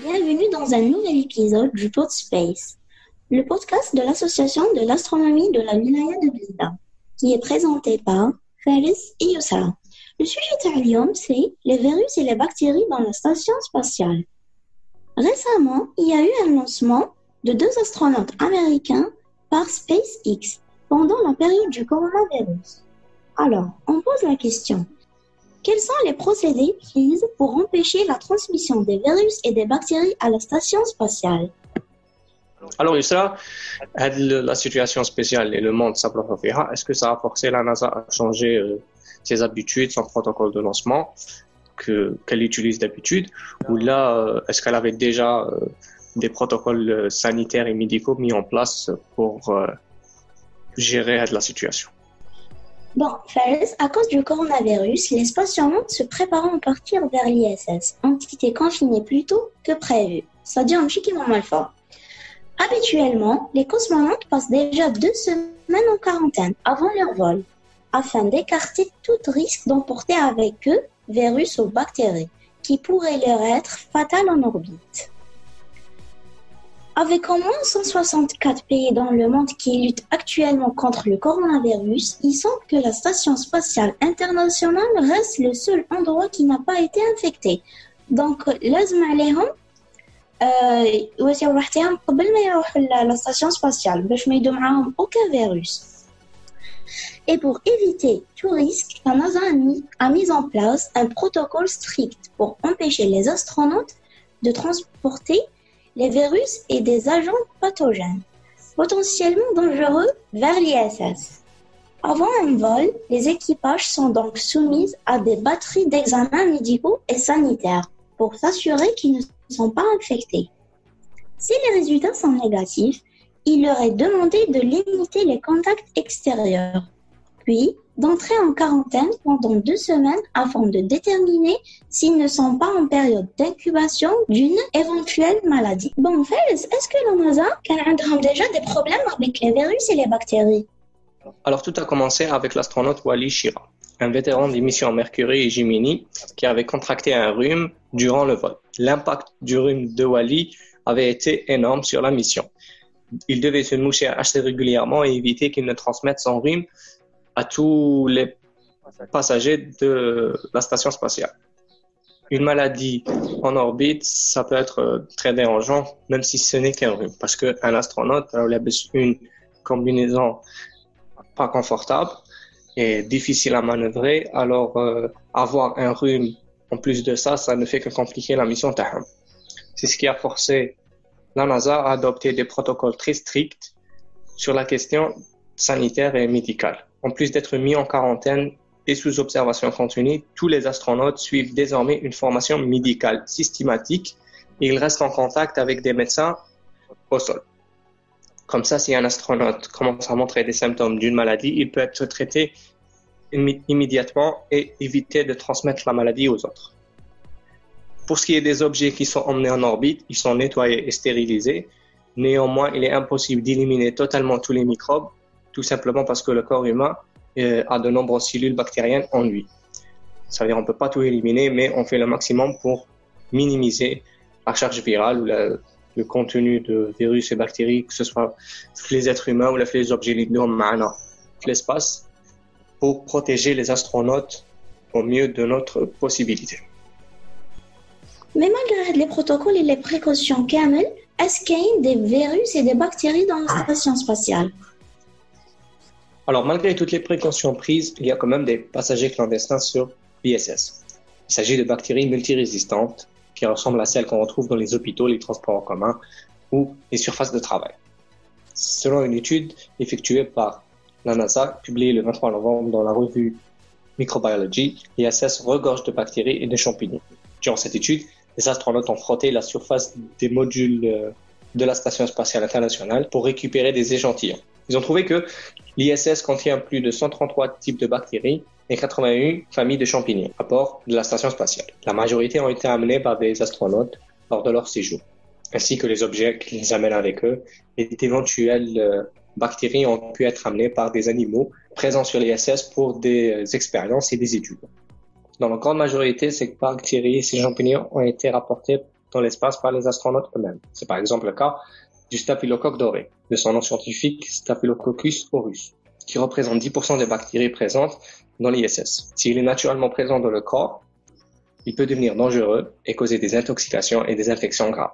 Bienvenue dans un nouvel épisode du Space, le podcast de l'Association de l'astronomie de la wilaya de Blida, qui est présenté par Faris et. Le sujet d'Alium, c'est les virus et les bactéries dans la station spatiale. Récemment, il y a eu un lancement de deux astronautes américains par SpaceX pendant la période du coronavirus. Alors, on pose la question. Quels sont les procédés pris pour empêcher la transmission des virus et des bactéries à la station spatiale? Alors, ça, la situation spéciale et le monde simplement est-ce que ça a forcé la NASA à changer euh, ses habitudes, son protocole de lancement que qu'elle utilise d'habitude, ou là, euh, est-ce qu'elle avait déjà euh, des protocoles sanitaires et médicaux mis en place pour gérer la situation? Bon, Fares, à cause du coronavirus, les spationautes se préparent à partir vers l'ISS, entité confinée plus tôt que prévu. Dit un chic mal fort. Habituellement, les cosmonautes passent déjà deux semaines en quarantaine avant leur vol, afin d'écarter tout risque d'emporter avec eux virus ou bactéries qui pourraient leur être fatales en orbite. Avec au moins 164 pays dans le monde qui luttent actuellement contre le coronavirus, il semble que la Station spatiale internationale reste le seul endroit qui n'a pas été infecté. Donc, لازم عليهم يواسيو روحتهم قبل ما يروحوا la station spatiale باش ما يدو معاهم aucun virus. Et pour éviter tout risque, la NASA a mis en place un protocole strict pour empêcher les astronautes de transporter les virus et des agents pathogènes potentiellement dangereux vers l'ISS. Avant un vol, les équipages sont donc soumis à des batteries d'examens médicaux et sanitaires pour s'assurer qu'ils ne sont pas infectés. Si les résultats sont négatifs, il leur est demandé de limiter les contacts extérieurs, puis d'entrer en quarantaine pendant deux semaines afin de déterminer s'ils ne sont pas en période d'incubation d'une éventuelle maladie. Bon, Fels, est-ce que la NASA a déjà des problèmes avec les virus et les bactéries Alors, tout a commencé avec l'astronaute Wally Schirra, un vétéran des missions Mercury et Gemini qui avait contracté un rhume durant le vol. L'impact du rhume de Wally avait été énorme sur la mission. Il devait se moucher assez régulièrement et éviter qu'il ne transmette son rhume à tous les passagers de la station spatiale. Une maladie en orbite, ça peut être très dérangeant, même si ce n'est qu'un rhume, parce qu'un astronaute a une combinaison pas confortable et difficile à manœuvrer, alors euh, avoir un rhume en plus de ça, ça ne fait que compliquer la mission Taham. C'est ce qui a forcé la NASA à adopter des protocoles très stricts sur la question sanitaire et médicale. En plus d'être mis en quarantaine et sous observation continue, tous les astronautes suivent désormais une formation médicale systématique et ils restent en contact avec des médecins au sol. Comme ça, si un astronaute commence à montrer des symptômes d'une maladie, il peut être traité immédiatement et éviter de transmettre la maladie aux autres. Pour ce qui est des objets qui sont emmenés en orbite, ils sont nettoyés et stérilisés. Néanmoins, il est impossible d'éliminer totalement tous les microbes tout simplement parce que le corps humain euh, a de nombreuses cellules bactériennes en lui. Ça veut dire qu'on ne peut pas tout éliminer, mais on fait le maximum pour minimiser la charge virale ou le contenu de virus et bactéries, que ce soit les êtres humains ou les objets dans l'espace, pour protéger les astronautes au mieux de notre possibilité. Mais malgré les protocoles et les précautions, Kamel, est-ce qu'il y a des virus et des bactéries dans la station spatiale? Alors, malgré toutes les précautions prises, il y a quand même des passagers clandestins sur l'ISS. Il s'agit de bactéries multirésistantes qui ressemblent à celles qu'on retrouve dans les hôpitaux, les transports en commun ou les surfaces de travail. Selon une étude effectuée par la NASA, publiée le 23 novembre dans la revue Microbiology, l'ISS regorge de bactéries et de champignons. Durant cette étude, les astronautes ont frotté la surface des modules euh, de la Station spatiale internationale pour récupérer des échantillons. Ils ont trouvé que l'ISS contient plus de 133 types de bactéries et 81 familles de champignons à bord de la station spatiale. La majorité ont été amenés par des astronautes lors de leur séjour, ainsi que les objets qu'ils amènent avec eux. Et d'éventuelles euh, bactéries ont pu être amenées par des animaux présents sur l'ISS pour des expériences et des études. Dans la grande majorité, ces bactéries et ces champignons ont été rapportés dans l'espace par les astronautes eux-mêmes. C'est par exemple le cas du staphylocoque doré, de son nom scientifique Staphylococcus aureus, qui représente 10% des bactéries présentes dans l'ISS. S'il est naturellement présent dans le corps, il peut devenir dangereux et causer des intoxications et des infections graves.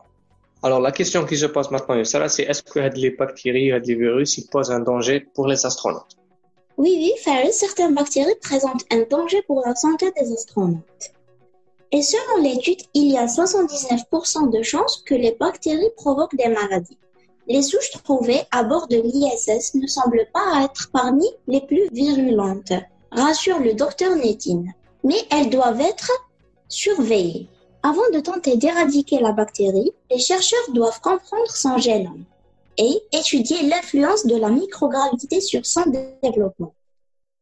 Alors la question qui se pose maintenant, c'est est-ce que les bactéries et les virus ils posent un danger pour les astronautes? Oui, oui, certaines bactéries présentent un danger pour la santé des astronautes. Et selon l'étude, il y a 79% de chances que les bactéries provoquent des maladies. Les souches trouvées à bord de l'ISS ne semblent pas être parmi les plus virulentes, rassure le docteur Netin. Mais elles doivent être surveillées. Avant de tenter d'éradiquer la bactérie, les chercheurs doivent comprendre son génome et étudier l'influence de la microgravité sur son développement.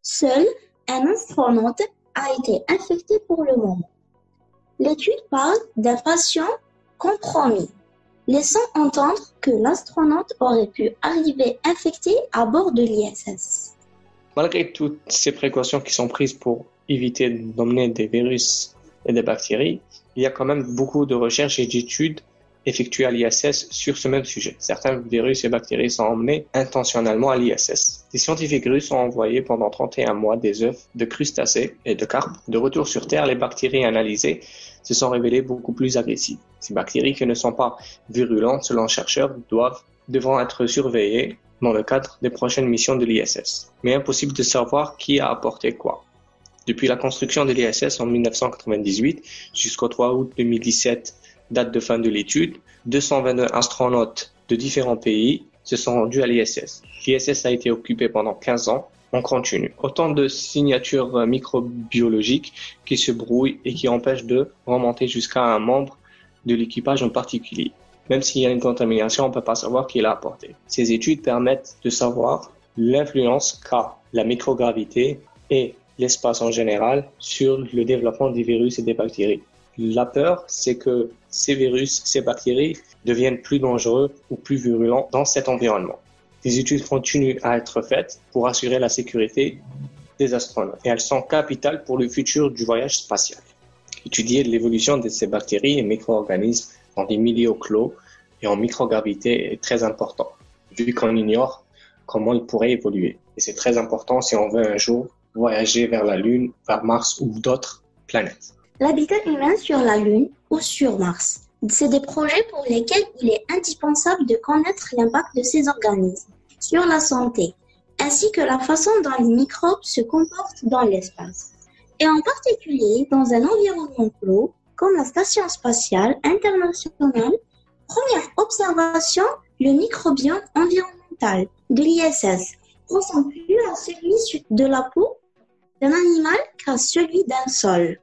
Seul un astronaute a été infecté pour le moment. L'étude parle d'un patient compromis, laissant entendre que l'astronaute aurait pu arriver infecté à bord de l'ISS. Malgré toutes ces précautions qui sont prises pour éviter d'emmener des virus et des bactéries, il y a quand même beaucoup de recherches et d'études effectuées à l'ISS sur ce même sujet. Certains virus et bactéries sont emmenés intentionnellement à l'ISS. Des scientifiques russes ont envoyé pendant 31 mois des œufs de crustacés et de carpes. De retour sur Terre, les bactéries analysées se sont révélées beaucoup plus agressives. Ces bactéries qui ne sont pas virulentes selon les chercheurs doivent, devront être surveillées dans le cadre des prochaines missions de l'ISS. Mais impossible de savoir qui a apporté quoi. Depuis la construction de l'ISS en 1998 jusqu'au 3 août 2017, date de fin de l'étude, 222 astronautes de différents pays se sont rendus à l'ISS. L'ISS a été occupé pendant 15 ans en continu. Autant de signatures microbiologiques qui se brouillent et qui empêchent de remonter jusqu'à un membre de l'équipage en particulier. Même s'il y a une contamination, on ne peut pas savoir qui l'a apporté. Ces études permettent de savoir l'influence qu'a la microgravité et l'espace en général sur le développement des virus et des bactéries. La peur, c'est que ces virus, ces bactéries deviennent plus dangereux ou plus virulents dans cet environnement. Des études continuent à être faites pour assurer la sécurité des astronautes et elles sont capitales pour le futur du voyage spatial. Étudier l'évolution de ces bactéries et micro-organismes dans des milieux clos et en microgravité est très important, vu qu'on ignore comment ils pourraient évoluer. Et c'est très important si on veut un jour voyager vers la Lune, vers Mars ou d'autres planètes. L'habitat humain sur la Lune ou sur Mars, c'est des projets pour lesquels il est indispensable de connaître l'impact de ces organismes sur la santé, ainsi que la façon dont les microbes se comportent dans l'espace, et en particulier dans un environnement clos comme la Station spatiale internationale. Première observation, le microbiome environnemental de l'ISS ressemble plus à celui de la peau d'un animal qu'à celui d'un sol.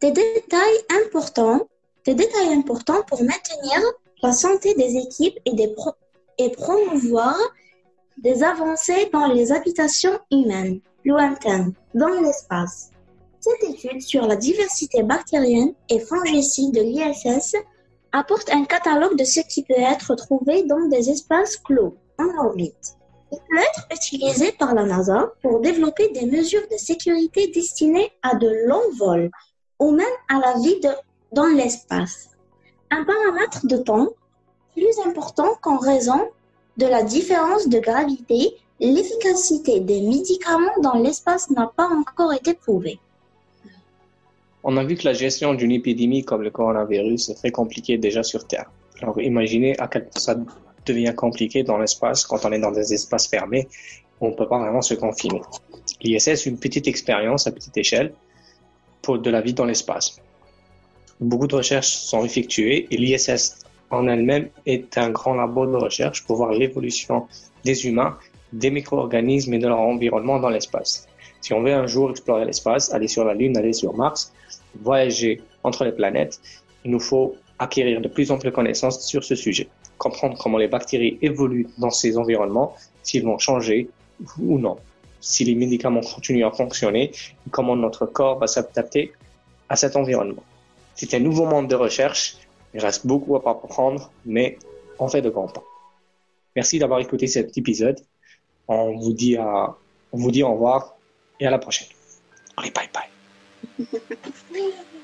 Des détails importants, des détails importants pour maintenir la santé des équipes et, et promouvoir des avancées dans les habitations humaines lointaines dans l'espace. Cette étude sur la diversité bactérienne et fongicide de l'ISS apporte un catalogue de ce qui peut être trouvé dans des espaces clos en orbite. Il peut être utilisé par la NASA pour développer des mesures de sécurité destinées à de longs vols ou même à la vie dans l'espace. Un paramètre de temps plus important qu'en raison de la différence de gravité, l'efficacité des médicaments dans l'espace n'a pas encore été prouvée. On a vu que la gestion d'une épidémie comme le coronavirus est très compliquée déjà sur Terre. Alors imaginez à quel point ça devient compliqué dans l'espace quand on est dans des espaces fermés où on ne peut pas vraiment se confiner. L'ISS une petite expérience à petite échelle de la vie dans l'espace. Beaucoup de recherches sont effectuées et l'ISS en elle-même est un grand labo de recherche pour voir l'évolution des humains, des micro-organismes et de leur environnement dans l'espace. Si on veut un jour explorer l'espace, aller sur la Lune, aller sur Mars, voyager entre les planètes, il nous faut acquérir de plus amples connaissances sur ce sujet comprendre comment les bactéries évoluent dans ces environnements, s'ils vont changer ou non, si les médicaments continuent à fonctionner, comment notre corps va s'adapter à cet environnement. C'est un nouveau monde de recherche, il reste beaucoup à apprendre, mais on fait de grands pas. Merci d'avoir écouté cet épisode. On vous dit On vous dit au revoir et à la prochaine. Allez, bye bye.